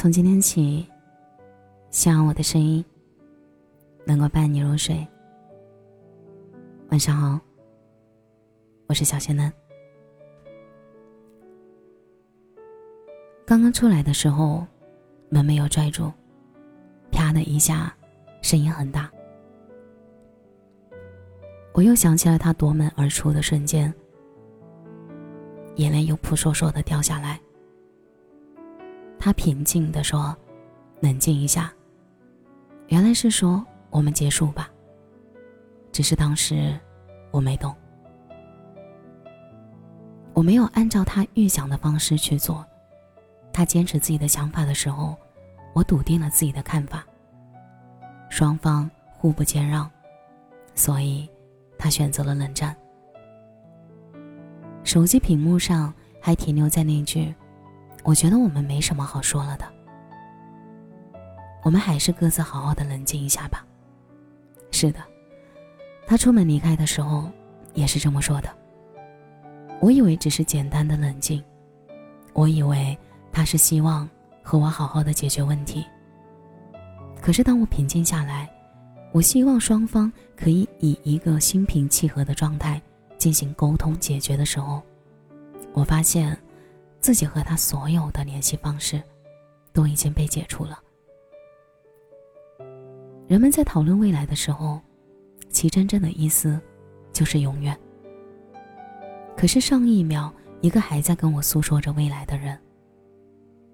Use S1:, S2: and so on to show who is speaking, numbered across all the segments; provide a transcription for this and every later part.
S1: 从今天起，希望我的声音能够伴你入睡。晚上好，我是小仙嫩。刚刚出来的时候，门没有拽住，啪的一下，声音很大。我又想起了他夺门而出的瞬间，眼泪又扑簌簌的掉下来。他平静的说：“冷静一下。”原来是说我们结束吧。只是当时我没懂，我没有按照他预想的方式去做。他坚持自己的想法的时候，我笃定了自己的看法。双方互不谦让，所以他选择了冷战。手机屏幕上还停留在那句。我觉得我们没什么好说了的，我们还是各自好好的冷静一下吧。是的，他出门离开的时候也是这么说的。我以为只是简单的冷静，我以为他是希望和我好好的解决问题。可是当我平静下来，我希望双方可以以一个心平气和的状态进行沟通解决的时候，我发现。自己和他所有的联系方式，都已经被解除了。人们在讨论未来的时候，其真正的意思，就是永远。可是上一秒，一个还在跟我诉说着未来的人，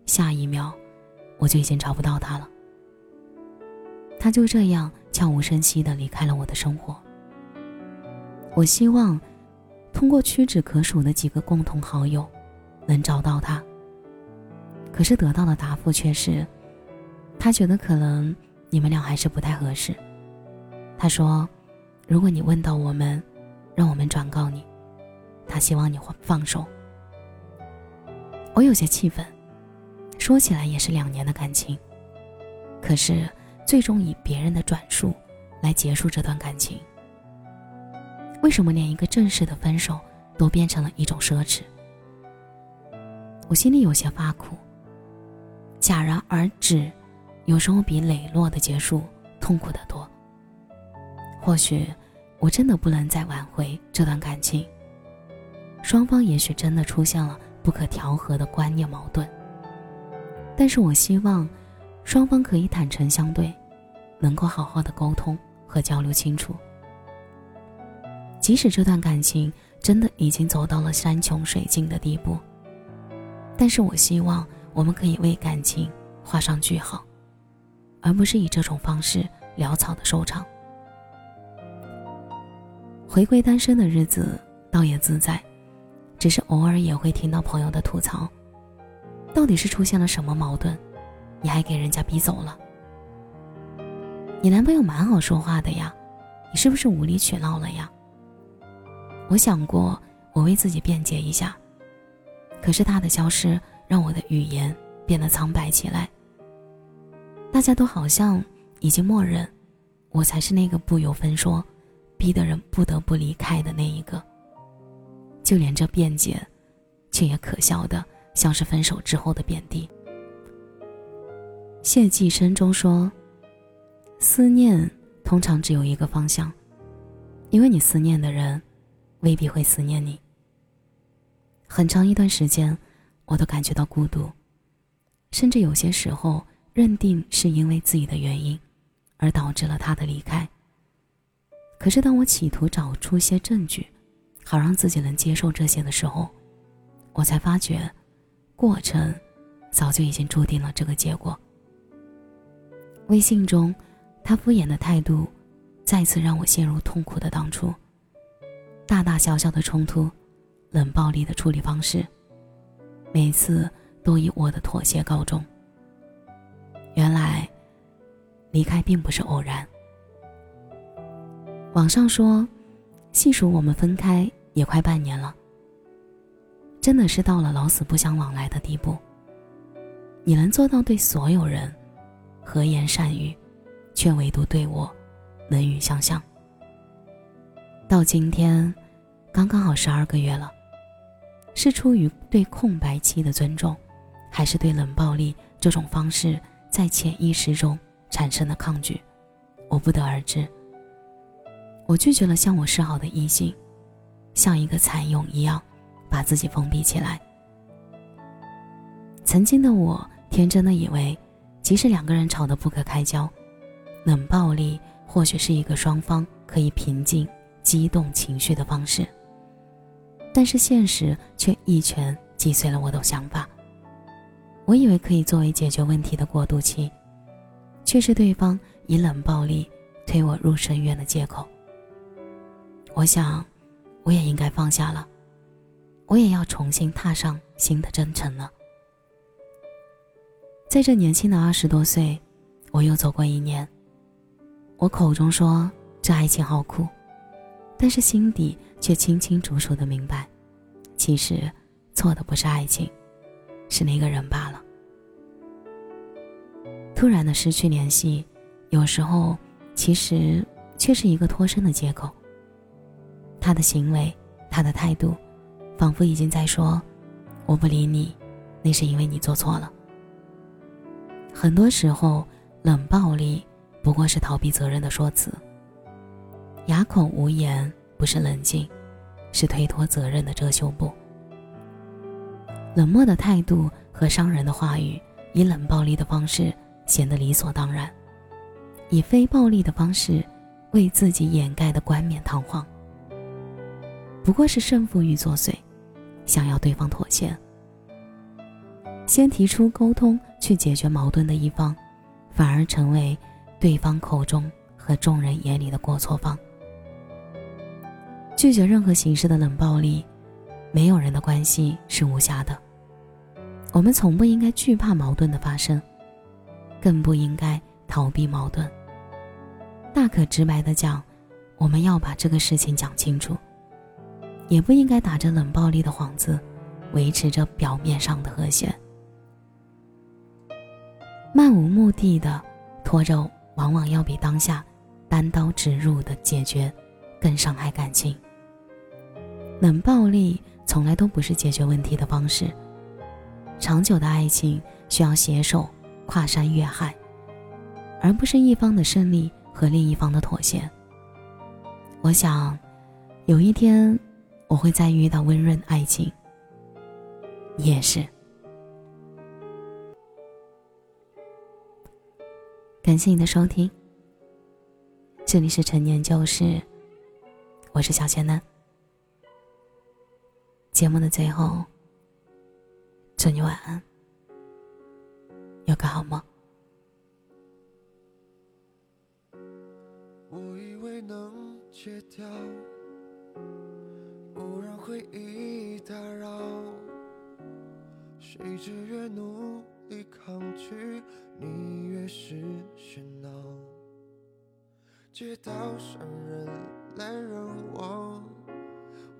S1: 下一秒，我就已经找不到他了。他就这样悄无声息的离开了我的生活。我希望，通过屈指可数的几个共同好友。能找到他，可是得到的答复却是，他觉得可能你们俩还是不太合适。他说，如果你问到我们，让我们转告你，他希望你放手。我有些气愤，说起来也是两年的感情，可是最终以别人的转述来结束这段感情，为什么连一个正式的分手都变成了一种奢侈？我心里有些发苦。戛然而止，有时候比磊落的结束痛苦得多。或许我真的不能再挽回这段感情。双方也许真的出现了不可调和的观念矛盾。但是我希望双方可以坦诚相对，能够好好的沟通和交流清楚。即使这段感情真的已经走到了山穷水尽的地步。但是我希望我们可以为感情画上句号，而不是以这种方式潦草的收场。回归单身的日子倒也自在，只是偶尔也会听到朋友的吐槽：到底是出现了什么矛盾？你还给人家逼走了？你男朋友蛮好说话的呀，你是不是无理取闹了呀？我想过，我为自己辩解一下。可是他的消失让我的语言变得苍白起来。大家都好像已经默认，我才是那个不由分说，逼得人不得不离开的那一个。就连这辩解，却也可笑的像是分手之后的贬低。谢继生中说：“思念通常只有一个方向，因为你思念的人，未必会思念你。”很长一段时间，我都感觉到孤独，甚至有些时候认定是因为自己的原因，而导致了他的离开。可是当我企图找出些证据，好让自己能接受这些的时候，我才发觉，过程早就已经注定了这个结果。微信中，他敷衍的态度，再次让我陷入痛苦的当初。大大小小的冲突。冷暴力的处理方式，每次都以我的妥协告终。原来，离开并不是偶然。网上说，细数我们分开也快半年了，真的是到了老死不相往来的地步。你能做到对所有人和颜善语，却唯独对我冷语相向。到今天，刚刚好十二个月了。是出于对空白期的尊重，还是对冷暴力这种方式在潜意识中产生的抗拒，我不得而知。我拒绝了向我示好的异性，像一个蚕蛹一样，把自己封闭起来。曾经的我，天真的以为，即使两个人吵得不可开交，冷暴力或许是一个双方可以平静激动情绪的方式。但是现实却一拳击碎了我的想法。我以为可以作为解决问题的过渡期，却是对方以冷暴力推我入深渊的借口。我想，我也应该放下了，我也要重新踏上新的征程了。在这年轻的二十多岁，我又走过一年。我口中说这爱情好苦，但是心底却清清楚楚的明白，其实错的不是爱情，是那个人罢了。突然的失去联系，有时候其实却是一个脱身的借口。他的行为，他的态度，仿佛已经在说：“我不理你，那是因为你做错了。”很多时候，冷暴力不过是逃避责任的说辞。哑口无言不是冷静，是推脱责任的遮羞布。冷漠的态度和伤人的话语，以冷暴力的方式显得理所当然，以非暴力的方式为自己掩盖的冠冕堂皇。不过是胜负欲作祟，想要对方妥协。先提出沟通去解决矛盾的一方，反而成为对方口中和众人眼里的过错方。拒绝任何形式的冷暴力，没有人的关系是无瑕的。我们从不应该惧怕矛盾的发生，更不应该逃避矛盾。大可直白的讲，我们要把这个事情讲清楚。也不应该打着冷暴力的幌子，维持着表面上的和谐。漫无目的的拖着，往往要比当下单刀直入的解决更伤害感情。冷暴力从来都不是解决问题的方式。长久的爱情需要携手跨山越海，而不是一方的胜利和另一方的妥协。我想，有一天。我会再遇到温润爱情，也是。感谢你的收听，这里是陈年旧事，我是小仙嫩。节目的最后，祝你晚安，有个好梦。我以为能戒掉。不让回忆打扰，谁知越努力抗拒，你越是喧闹。街道上人来人往，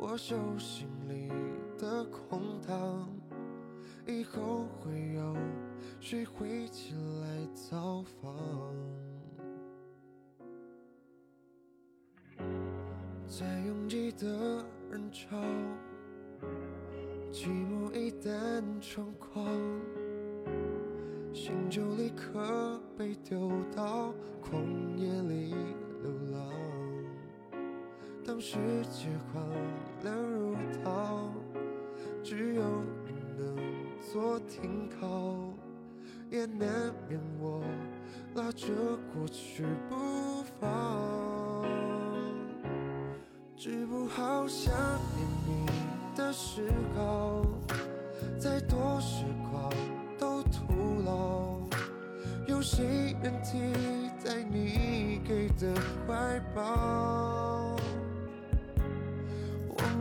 S1: 我手心里的空荡，以后会有谁会前来造访？在拥挤的。人潮，寂寞一旦猖狂，心就立刻被丢到旷世界荒凉如岛，只有你能做停靠，也难免我拉着过去不放。治不好想念你的嗜好，再多时光都徒劳。有谁能替代你给的怀抱？